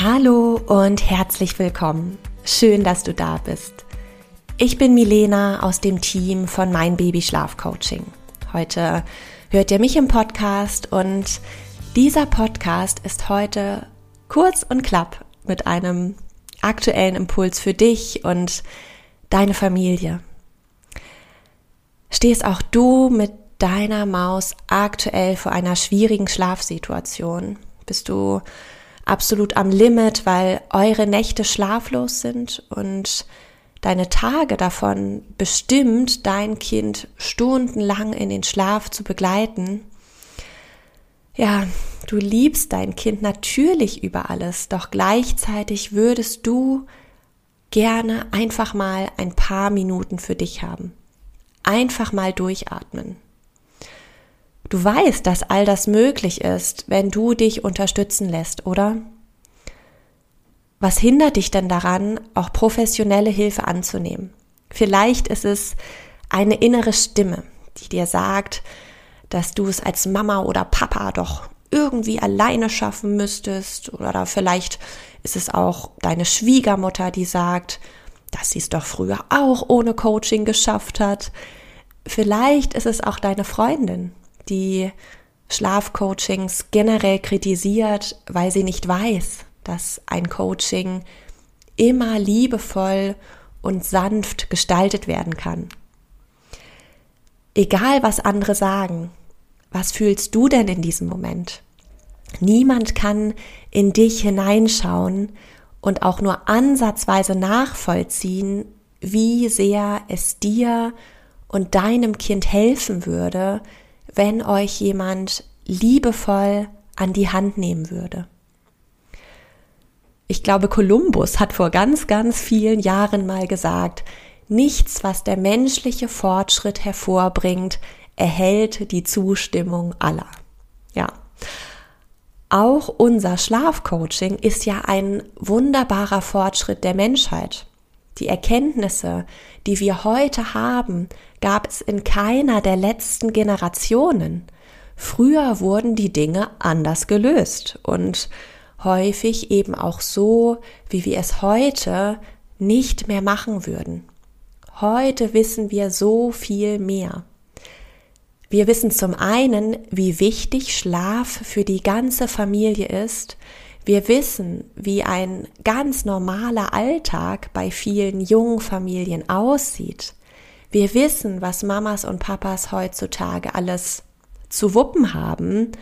Hallo und herzlich willkommen. Schön, dass du da bist. Ich bin Milena aus dem Team von Mein Baby Schlaf Coaching. Heute hört ihr mich im Podcast und dieser Podcast ist heute kurz und klapp mit einem aktuellen Impuls für dich und deine Familie. Stehst auch du mit deiner Maus aktuell vor einer schwierigen Schlafsituation? Bist du absolut am Limit, weil eure Nächte schlaflos sind und deine Tage davon bestimmt, dein Kind stundenlang in den Schlaf zu begleiten. Ja, du liebst dein Kind natürlich über alles, doch gleichzeitig würdest du gerne einfach mal ein paar Minuten für dich haben. Einfach mal durchatmen. Du weißt, dass all das möglich ist, wenn du dich unterstützen lässt, oder? Was hindert dich denn daran, auch professionelle Hilfe anzunehmen? Vielleicht ist es eine innere Stimme, die dir sagt, dass du es als Mama oder Papa doch irgendwie alleine schaffen müsstest. Oder vielleicht ist es auch deine Schwiegermutter, die sagt, dass sie es doch früher auch ohne Coaching geschafft hat. Vielleicht ist es auch deine Freundin, die Schlafcoachings generell kritisiert, weil sie nicht weiß, dass ein Coaching immer liebevoll und sanft gestaltet werden kann. Egal, was andere sagen, was fühlst du denn in diesem Moment? Niemand kann in dich hineinschauen und auch nur ansatzweise nachvollziehen, wie sehr es dir und deinem Kind helfen würde, wenn euch jemand liebevoll an die Hand nehmen würde. Ich glaube, Kolumbus hat vor ganz, ganz vielen Jahren mal gesagt, nichts, was der menschliche Fortschritt hervorbringt, erhält die Zustimmung aller. Ja. Auch unser Schlafcoaching ist ja ein wunderbarer Fortschritt der Menschheit. Die Erkenntnisse, die wir heute haben, gab es in keiner der letzten Generationen. Früher wurden die Dinge anders gelöst und häufig eben auch so, wie wir es heute nicht mehr machen würden. Heute wissen wir so viel mehr. Wir wissen zum einen, wie wichtig Schlaf für die ganze Familie ist, wir wissen, wie ein ganz normaler Alltag bei vielen jungen Familien aussieht. Wir wissen, was Mamas und Papas heutzutage alles zu wuppen haben.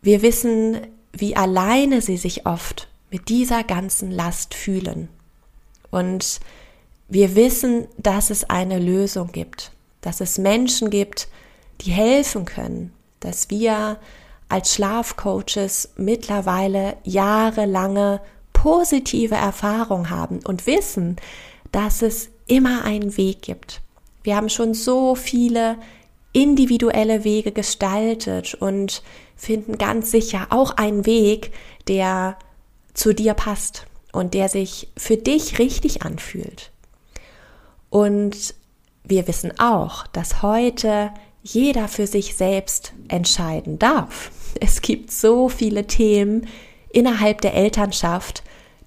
Wir wissen, wie alleine sie sich oft mit dieser ganzen Last fühlen. Und wir wissen, dass es eine Lösung gibt, dass es Menschen gibt, die helfen können, dass wir als Schlafcoaches mittlerweile jahrelange positive Erfahrung haben und wissen, dass es immer einen Weg gibt. Wir haben schon so viele individuelle Wege gestaltet und finden ganz sicher auch einen Weg, der zu dir passt und der sich für dich richtig anfühlt. Und wir wissen auch, dass heute jeder für sich selbst entscheiden darf. Es gibt so viele Themen innerhalb der Elternschaft,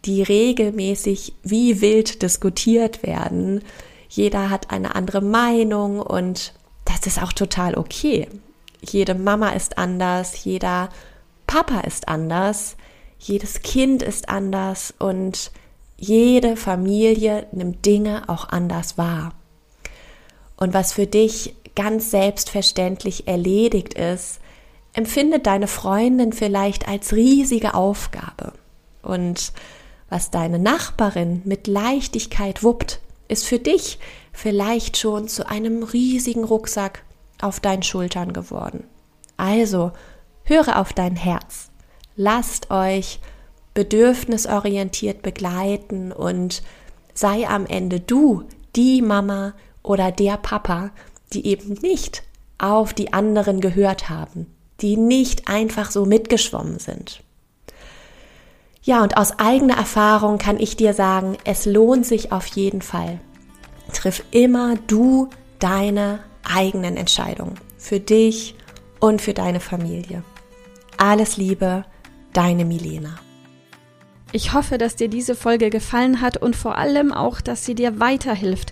die regelmäßig wie wild diskutiert werden. Jeder hat eine andere Meinung und das ist auch total okay. Jede Mama ist anders, jeder Papa ist anders, jedes Kind ist anders und jede Familie nimmt Dinge auch anders wahr. Und was für dich ganz selbstverständlich erledigt ist, empfindet deine Freundin vielleicht als riesige Aufgabe. Und was deine Nachbarin mit Leichtigkeit wuppt, ist für dich vielleicht schon zu einem riesigen Rucksack auf deinen Schultern geworden. Also höre auf dein Herz. lasst euch bedürfnisorientiert begleiten und sei am Ende du die Mama oder der Papa, die eben nicht auf die anderen gehört haben, die nicht einfach so mitgeschwommen sind. Ja, und aus eigener Erfahrung kann ich dir sagen, es lohnt sich auf jeden Fall. Triff immer du deine eigenen Entscheidungen für dich und für deine Familie. Alles Liebe, deine Milena. Ich hoffe, dass dir diese Folge gefallen hat und vor allem auch, dass sie dir weiterhilft.